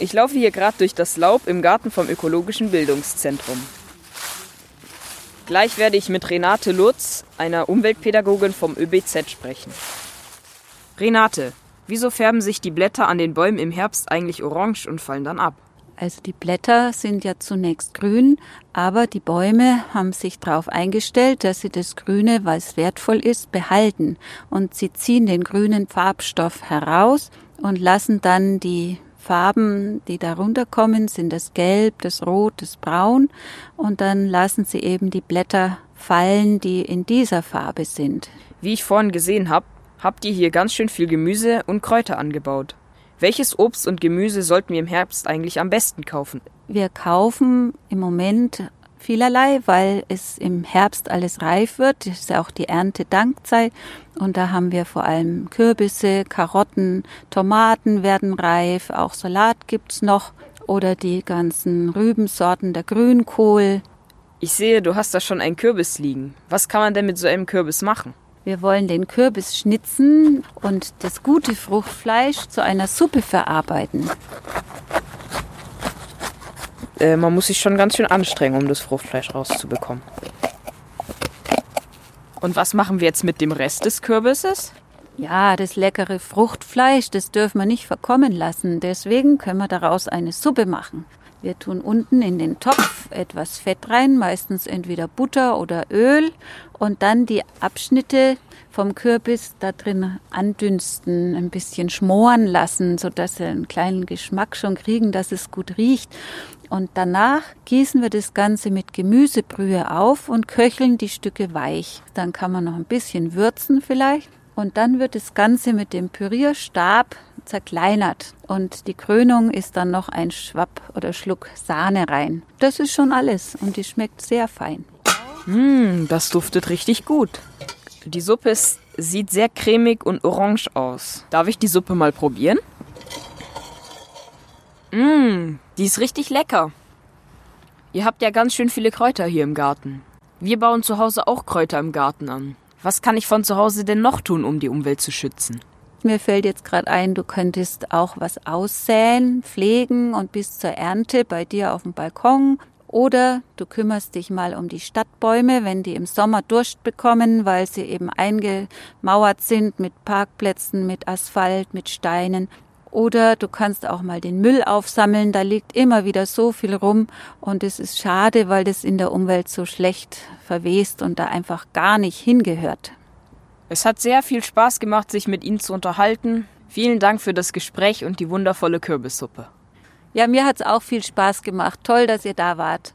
Ich laufe hier gerade durch das Laub im Garten vom Ökologischen Bildungszentrum. Gleich werde ich mit Renate Lutz, einer Umweltpädagogin vom ÖBZ, sprechen. Renate, wieso färben sich die Blätter an den Bäumen im Herbst eigentlich orange und fallen dann ab? Also die Blätter sind ja zunächst grün, aber die Bäume haben sich darauf eingestellt, dass sie das Grüne, weil es wertvoll ist, behalten. Und sie ziehen den grünen Farbstoff heraus und lassen dann die Farben, die darunter kommen, sind das Gelb, das Rot, das Braun. Und dann lassen sie eben die Blätter fallen, die in dieser Farbe sind. Wie ich vorhin gesehen habe, habt ihr hier ganz schön viel Gemüse und Kräuter angebaut. Welches Obst und Gemüse sollten wir im Herbst eigentlich am besten kaufen? Wir kaufen im Moment vielerlei, weil es im Herbst alles reif wird. Das ist ja auch die Erntedankzeit. Und da haben wir vor allem Kürbisse, Karotten, Tomaten werden reif, auch Salat gibt's noch oder die ganzen Rübensorten, der Grünkohl. Ich sehe, du hast da schon einen Kürbis liegen. Was kann man denn mit so einem Kürbis machen? Wir wollen den Kürbis schnitzen und das gute Fruchtfleisch zu einer Suppe verarbeiten. Äh, man muss sich schon ganz schön anstrengen, um das Fruchtfleisch rauszubekommen. Und was machen wir jetzt mit dem Rest des Kürbisses? Ja, das leckere Fruchtfleisch, das dürfen wir nicht verkommen lassen. Deswegen können wir daraus eine Suppe machen. Wir tun unten in den Topf etwas Fett rein, meistens entweder Butter oder Öl und dann die Abschnitte vom Kürbis da drin andünsten, ein bisschen schmoren lassen, sodass sie einen kleinen Geschmack schon kriegen, dass es gut riecht. Und danach gießen wir das Ganze mit Gemüsebrühe auf und köcheln die Stücke weich. Dann kann man noch ein bisschen würzen vielleicht. Und dann wird das Ganze mit dem Pürierstab zerkleinert und die Krönung ist dann noch ein Schwapp oder Schluck Sahne rein. Das ist schon alles und die schmeckt sehr fein. Mmh, das duftet richtig gut. Die Suppe sieht sehr cremig und orange aus. Darf ich die Suppe mal probieren? Mmh, die ist richtig lecker. Ihr habt ja ganz schön viele Kräuter hier im Garten. Wir bauen zu Hause auch Kräuter im Garten an. Was kann ich von zu Hause denn noch tun, um die Umwelt zu schützen? Mir fällt jetzt gerade ein, du könntest auch was aussäen, pflegen und bis zur Ernte bei dir auf dem Balkon. Oder du kümmerst dich mal um die Stadtbäume, wenn die im Sommer Durst bekommen, weil sie eben eingemauert sind mit Parkplätzen, mit Asphalt, mit Steinen. Oder du kannst auch mal den Müll aufsammeln, da liegt immer wieder so viel rum und es ist schade, weil das in der Umwelt so schlecht verwest und da einfach gar nicht hingehört. Es hat sehr viel Spaß gemacht, sich mit Ihnen zu unterhalten. Vielen Dank für das Gespräch und die wundervolle Kürbissuppe. Ja, mir hat es auch viel Spaß gemacht. Toll, dass ihr da wart.